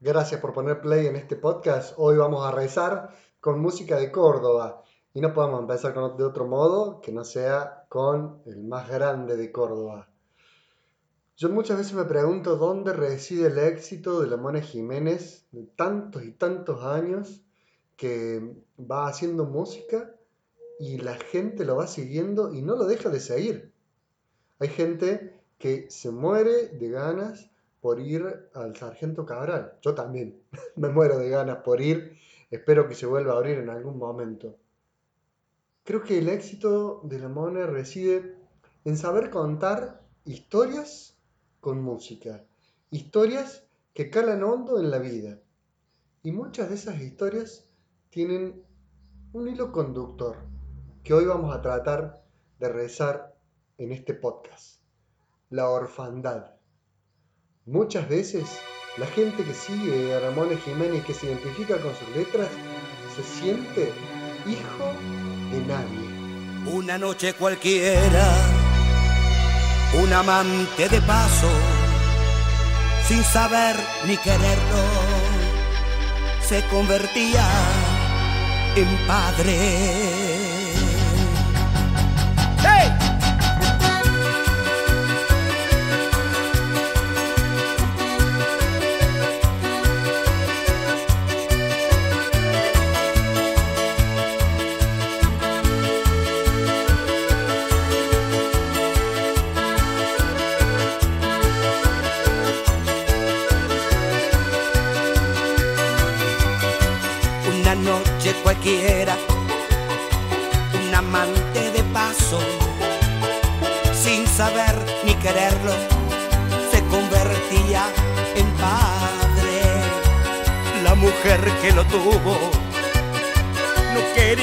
Gracias por poner play en este podcast. Hoy vamos a rezar con música de Córdoba. Y no podemos empezar con, de otro modo que no sea con el más grande de Córdoba. Yo muchas veces me pregunto dónde reside el éxito de la Mona Jiménez de tantos y tantos años que va haciendo música y la gente lo va siguiendo y no lo deja de seguir. Hay gente que se muere de ganas por ir al Sargento Cabral. Yo también me muero de ganas por ir. Espero que se vuelva a abrir en algún momento. Creo que el éxito de la Mona reside en saber contar historias con música. Historias que calan hondo en la vida. Y muchas de esas historias tienen un hilo conductor que hoy vamos a tratar de rezar en este podcast. La orfandad. Muchas veces la gente que sigue a Ramón Jiménez que se identifica con sus letras se siente hijo de nadie. Una noche cualquiera, un amante de paso, sin saber ni quererlo, se convertía en padre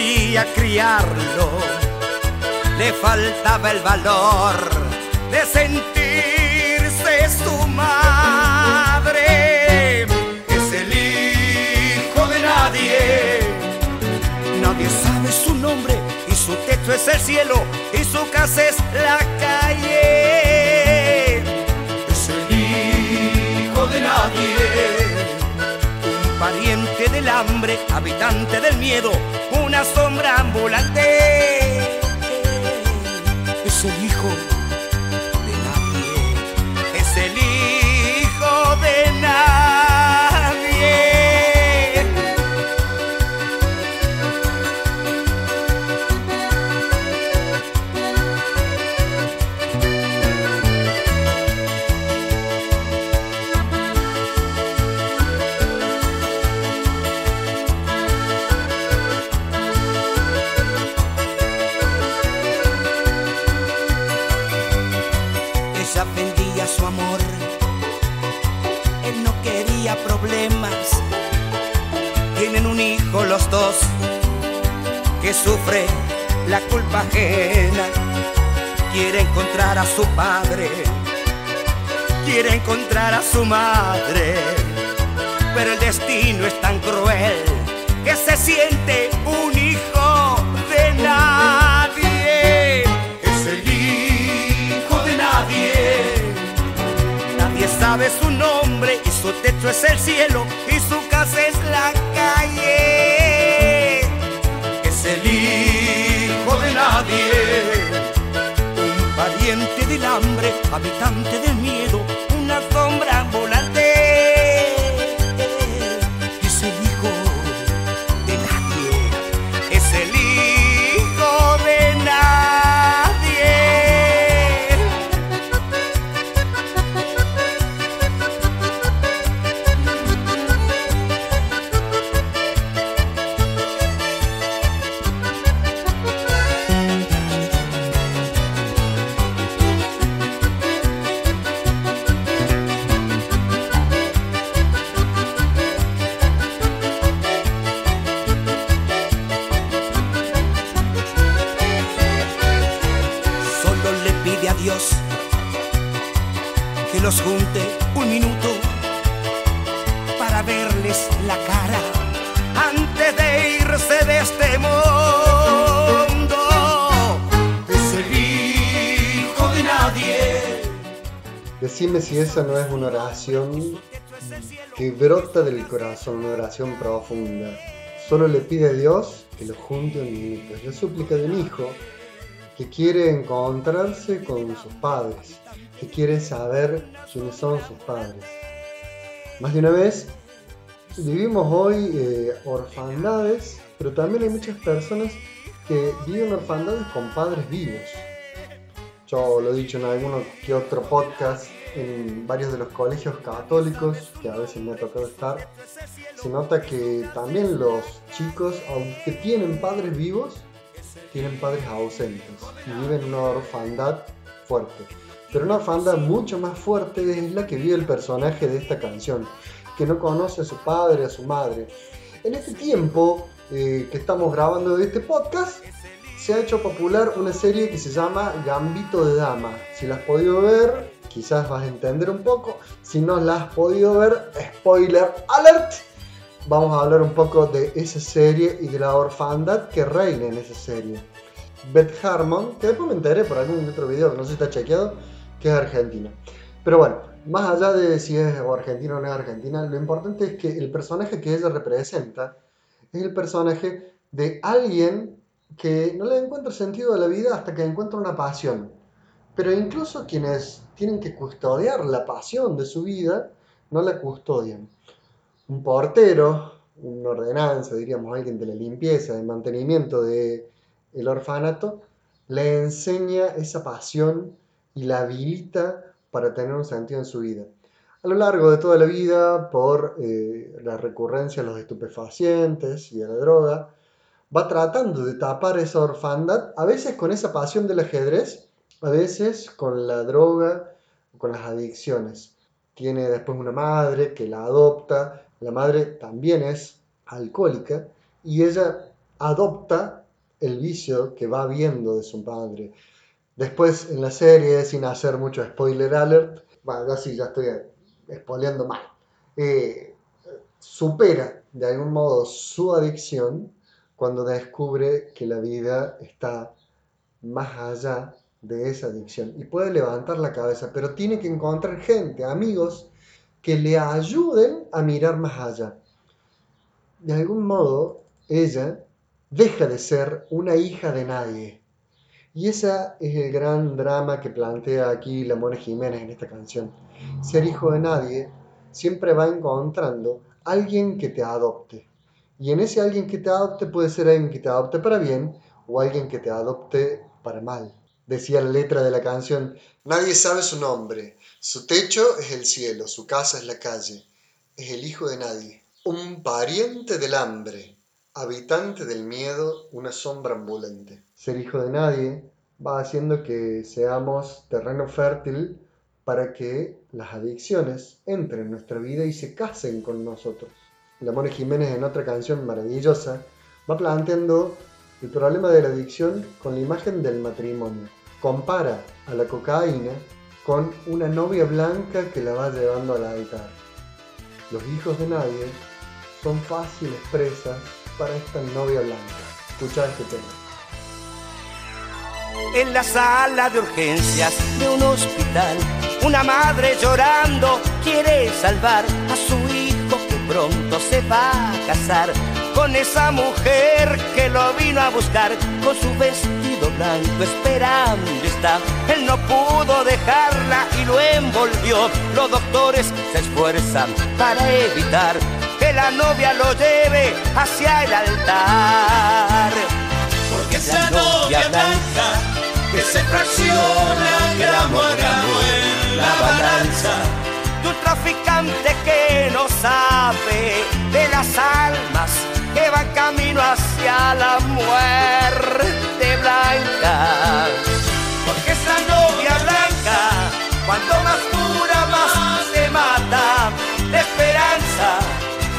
quería criarlo, le faltaba el valor de sentirse su madre. Es el hijo de nadie Nadie sabe su nombre y su techo es el cielo y su casa es la calle. Es el hijo de nadie, pariente del hambre, habitante del miedo, una sombra ambulante. Es el hijo Pero el destino es tan cruel que se siente un hijo de nadie. Es el hijo de nadie Nadie sabe su nombre y su techo es el cielo y su casa es la calle. Es el hijo de nadie, un pariente del hambre, habitante del miedo, una sombra Decime si esa no es una oración que brota del corazón una oración profunda. Solo le pide a Dios que lo junte un niñito. Es la súplica de un hijo que quiere encontrarse con sus padres, que quiere saber quiénes son sus padres. Más de una vez vivimos hoy eh, orfandades, pero también hay muchas personas que viven orfandades con padres vivos. Yo lo he dicho en alguno que otro podcast, en varios de los colegios católicos, que a veces me ha tocado estar, se nota que también los chicos, aunque tienen padres vivos, tienen padres ausentes y viven una orfandad fuerte. Pero una orfandad mucho más fuerte es la que vive el personaje de esta canción, que no conoce a su padre, a su madre. En este tiempo eh, que estamos grabando este podcast, se ha hecho popular una serie que se llama Gambito de Dama. Si la has podido ver, quizás vas a entender un poco. Si no la has podido ver, spoiler alert. Vamos a hablar un poco de esa serie y de la orfandad que reina en esa serie. Beth Harmon, que después me enteré por algún otro video que no se está chequeado, que es argentina. Pero bueno, más allá de si es argentina o no es argentina, lo importante es que el personaje que ella representa es el personaje de alguien que no le encuentra sentido a la vida hasta que encuentra una pasión. Pero incluso quienes tienen que custodiar la pasión de su vida, no la custodian. Un portero, un ordenanza, diríamos alguien de la limpieza, de mantenimiento del el orfanato, le enseña esa pasión y la habilita para tener un sentido en su vida. A lo largo de toda la vida, por eh, la recurrencia a los estupefacientes y a la droga, va tratando de tapar esa orfandad, a veces con esa pasión del ajedrez, a veces con la droga, con las adicciones. Tiene después una madre que la adopta, la madre también es alcohólica y ella adopta el vicio que va viendo de su padre. Después en la serie, sin hacer mucho spoiler alert, bueno, así ya estoy spoileando mal, eh, supera de algún modo su adicción cuando descubre que la vida está más allá de esa adicción y puede levantar la cabeza, pero tiene que encontrar gente, amigos, que le ayuden a mirar más allá. De algún modo, ella deja de ser una hija de nadie y ese es el gran drama que plantea aquí la Mona Jiménez en esta canción. Ser hijo de nadie siempre va encontrando alguien que te adopte. Y en ese alguien que te adopte puede ser alguien que te adopte para bien o alguien que te adopte para mal. Decía la letra de la canción, nadie sabe su nombre, su techo es el cielo, su casa es la calle, es el hijo de nadie. Un pariente del hambre, habitante del miedo, una sombra ambulante ser hijo de nadie va haciendo que seamos terreno fértil para que las adicciones entren en nuestra vida y se casen con nosotros. La Mone Jiménez en otra canción maravillosa va planteando el problema de la adicción con la imagen del matrimonio. Compara a la cocaína con una novia blanca que la va llevando al altar. Los hijos de nadie son fáciles presas para esta novia blanca. Escucha este tema en la sala de urgencias de un hospital. Una madre llorando quiere salvar a su hijo que pronto se va a casar con esa mujer que lo vino a buscar con su vestido blanco esperando está. Él no pudo dejarla y lo envolvió. Los doctores se esfuerzan para evitar que la novia lo lleve hacia el altar. Porque esa novia blanca que se fracciona gramo a gramo en la balanza. Tu traficante que no sabe de las almas van camino hacia la muerte blanca. Porque esa novia blanca, cuanto más pura, más te mata. La esperanza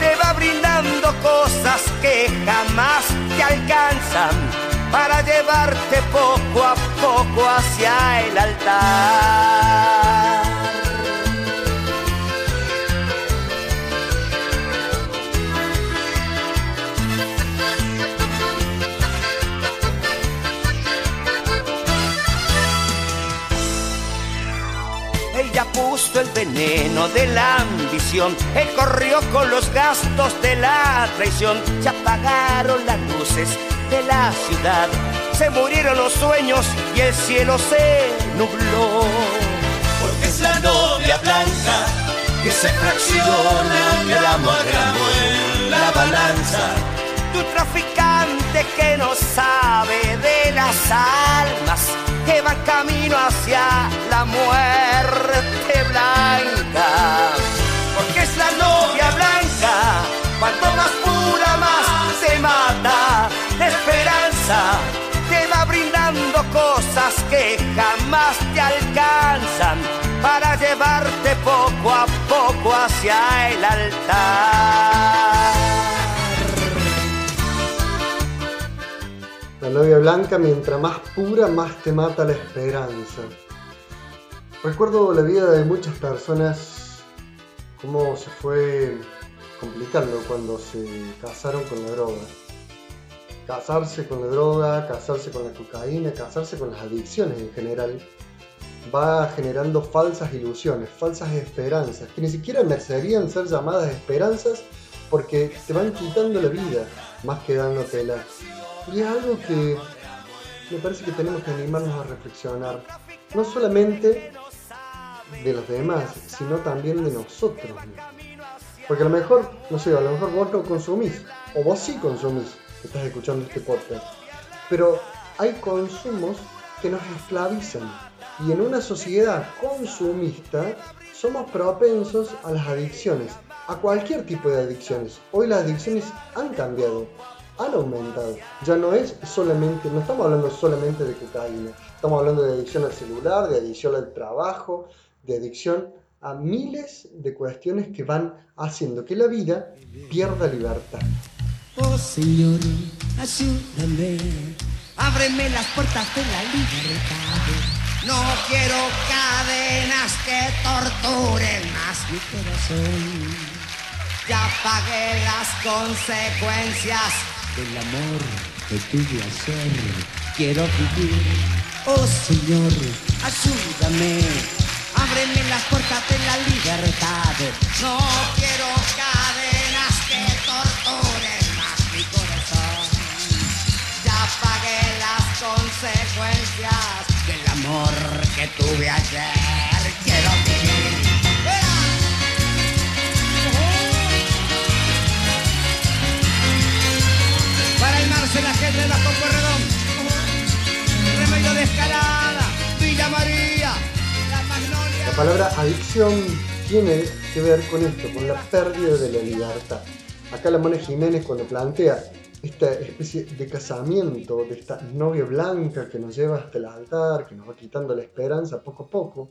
te va brindando cosas que jamás te alcanzan para llevarte poco a poco hacia el altar. Veneno de la ambición. Él corrió con los gastos de la traición. Se apagaron las luces de la ciudad. Se murieron los sueños y el cielo se nubló. Porque es la novia blanca que se fracciona gramo a gramo en la balanza. Tu traficante que no sabe de las almas que va camino hacia la muerte blanca. Porque es la novia blanca, cuanto más pura más se mata. Esperanza te va brindando cosas que jamás te alcanzan para llevarte poco a poco hacia el altar. La novia blanca, mientras más pura, más te mata la esperanza. Recuerdo la vida de muchas personas, cómo se fue complicando cuando se casaron con la droga. Casarse con la droga, casarse con la cocaína, casarse con las adicciones en general, va generando falsas ilusiones, falsas esperanzas, que ni siquiera merecerían ser llamadas esperanzas porque te van quitando la vida más que dándotela. Y es algo que me parece que tenemos que animarnos a reflexionar, no solamente de los demás, sino también de nosotros. Porque a lo mejor, no sé, a lo mejor vos no consumís, o vos sí consumís, estás escuchando este podcast, pero hay consumos que nos esclavizan. Y en una sociedad consumista somos propensos a las adicciones, a cualquier tipo de adicciones. Hoy las adicciones han cambiado han aumentado. Ya no es solamente, no estamos hablando solamente de cocaína, estamos hablando de adicción al celular, de adicción al trabajo, de adicción a miles de cuestiones que van haciendo que la vida pierda libertad. Oh Señor, ayúdame, ábreme las puertas de la libertad. No quiero cadenas que torturen más mi corazón. Ya pagué las consecuencias del amor que tuve ayer. Quiero vivir, oh Señor, ayúdame. Ábreme las puertas de la libertad. No quiero cadenas que torturen más mi corazón. Ya pagué las consecuencias del amor que tuve ayer. La gente de. Remedio de escalada, Villa María, la Magnolia. La palabra adicción tiene que ver con esto, con la pérdida de la libertad. Acá la Mona Jiménez cuando plantea esta especie de casamiento, de esta novia blanca que nos lleva hasta el altar, que nos va quitando la esperanza poco a poco,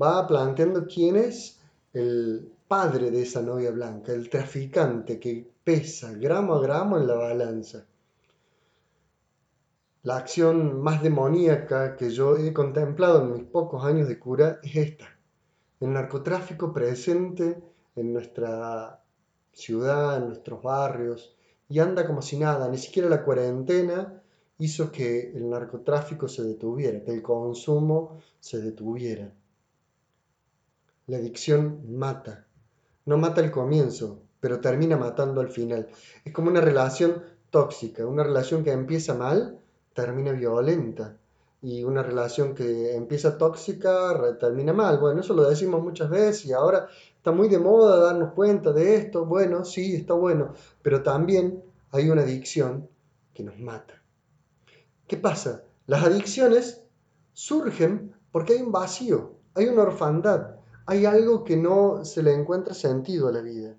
va planteando quién es el padre de esa novia blanca, el traficante que pesa gramo a gramo en la balanza. La acción más demoníaca que yo he contemplado en mis pocos años de cura es esta. El narcotráfico presente en nuestra ciudad, en nuestros barrios, y anda como si nada, ni siquiera la cuarentena hizo que el narcotráfico se detuviera, que el consumo se detuviera. La adicción mata, no mata al comienzo, pero termina matando al final. Es como una relación tóxica, una relación que empieza mal, termina violenta. Y una relación que empieza tóxica, termina mal. Bueno, eso lo decimos muchas veces y ahora está muy de moda darnos cuenta de esto. Bueno, sí, está bueno, pero también hay una adicción que nos mata. ¿Qué pasa? Las adicciones surgen porque hay un vacío, hay una orfandad, hay algo que no se le encuentra sentido a la vida.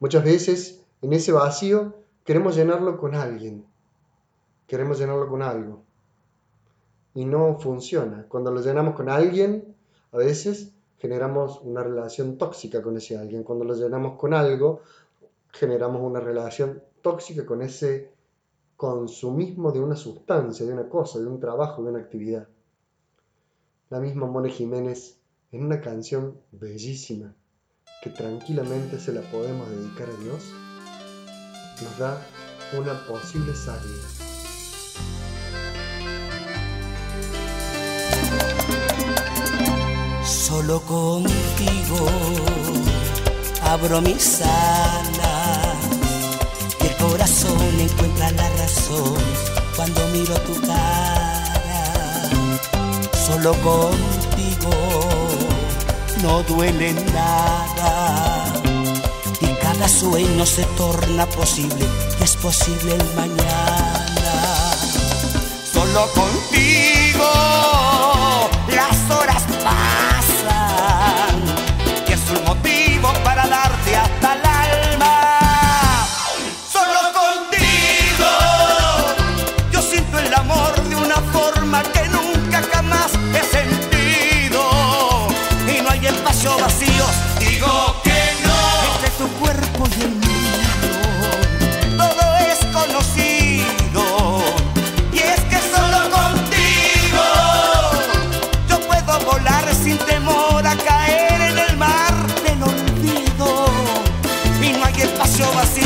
Muchas veces en ese vacío queremos llenarlo con alguien, queremos llenarlo con algo. Y no funciona. Cuando lo llenamos con alguien, a veces generamos una relación tóxica con ese alguien. Cuando lo llenamos con algo, generamos una relación tóxica con ese consumismo de una sustancia, de una cosa, de un trabajo, de una actividad. La misma Mone Jiménez en una canción bellísima que tranquilamente se la podemos dedicar a Dios, nos da una posible salida. Solo contigo abro mis alas y el corazón encuentra la razón cuando miro tu cara. Solo contigo no duele nada y cada sueño se torna posible y es posible el mañana. Solo contigo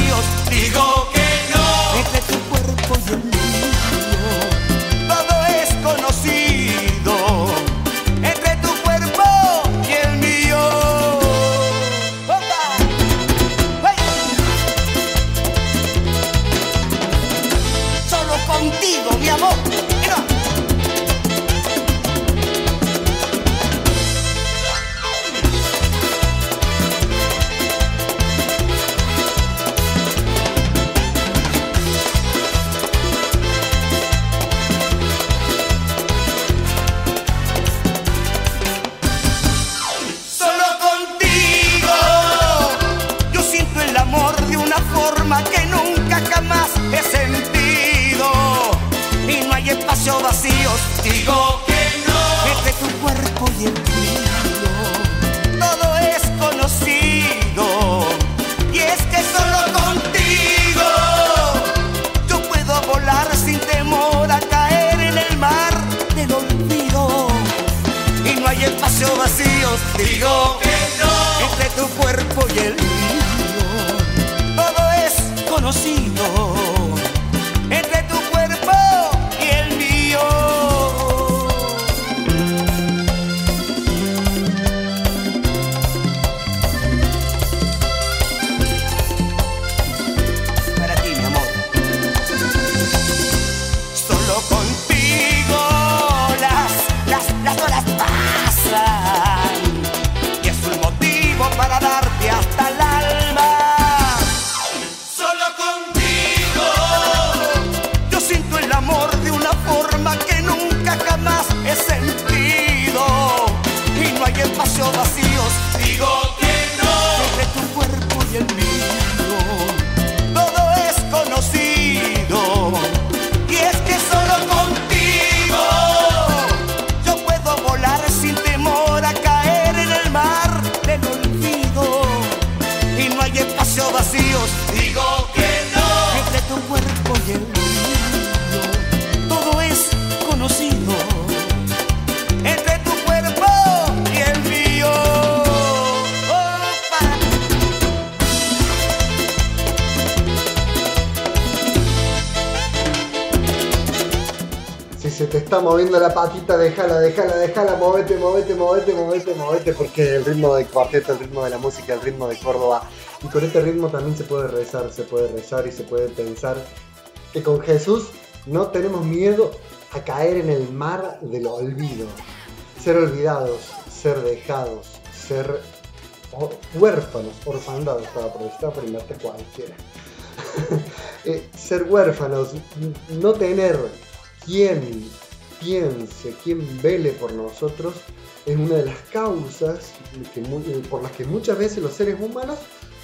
espacio vacío. Digo que Todo es conocido. Y es que solo contigo yo puedo volar sin temor a caer en el mar del olvido. Y no hay espacio vacíos, Digo moviendo la patita, déjala, déjala, déjala, movete, movete, movete, movete, movete, porque el ritmo del cuarteto, el ritmo de la música, el ritmo de Córdoba. Y con este ritmo también se puede rezar, se puede rezar y se puede pensar que con Jesús no tenemos miedo a caer en el mar del olvido. Ser olvidados, ser dejados, ser huérfanos, orfandados, estaba por, estaba por inverte cualquiera. Eh, ser huérfanos, no tener quien piense, quien vele por nosotros, es una de las causas eh, por las que muchas veces los seres humanos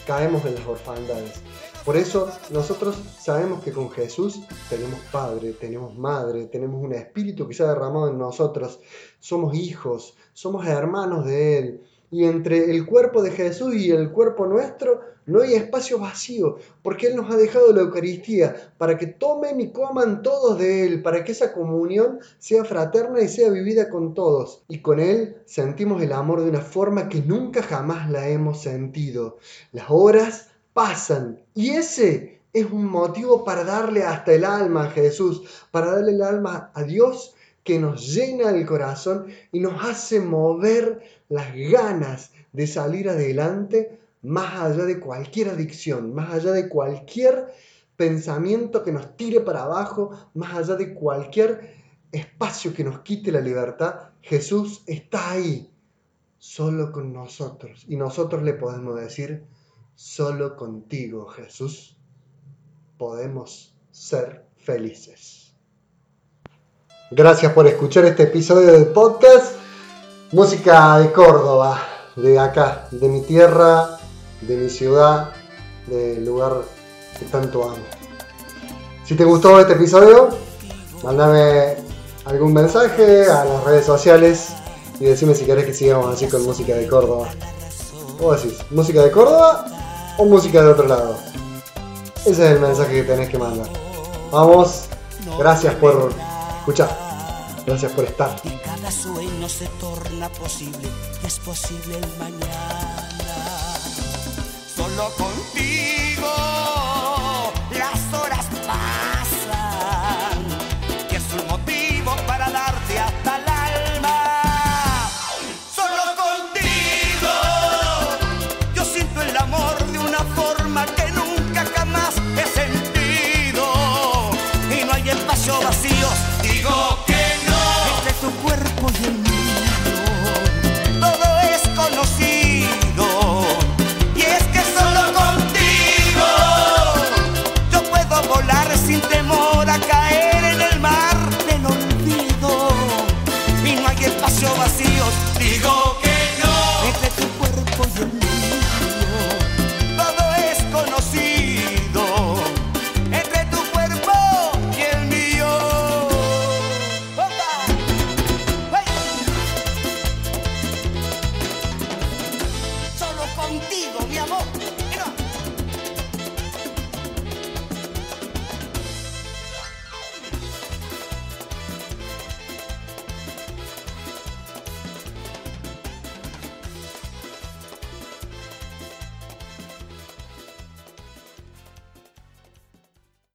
caemos en las orfandades. Por eso nosotros sabemos que con Jesús tenemos padre, tenemos madre, tenemos un espíritu que se ha derramado en nosotros, somos hijos, somos hermanos de Él. Y entre el cuerpo de Jesús y el cuerpo nuestro no hay espacio vacío, porque Él nos ha dejado la Eucaristía para que tomen y coman todos de Él, para que esa comunión sea fraterna y sea vivida con todos. Y con Él sentimos el amor de una forma que nunca jamás la hemos sentido. Las horas pasan y ese es un motivo para darle hasta el alma a Jesús, para darle el alma a Dios que nos llena el corazón y nos hace mover las ganas de salir adelante más allá de cualquier adicción, más allá de cualquier pensamiento que nos tire para abajo, más allá de cualquier espacio que nos quite la libertad, Jesús está ahí, solo con nosotros. Y nosotros le podemos decir, solo contigo, Jesús, podemos ser felices. Gracias por escuchar este episodio del podcast. Música de Córdoba, de acá, de mi tierra, de mi ciudad, del lugar que tanto amo. Si te gustó este episodio, mándame algún mensaje a las redes sociales y decime si querés que sigamos así con música de Córdoba. ¿Cómo decís? ¿Música de Córdoba o música de otro lado? Ese es el mensaje que tenés que mandar. Vamos, gracias por escuchar. Gracias por estar. Y cada sueño se torna posible, es posible el mañana. Solo contigo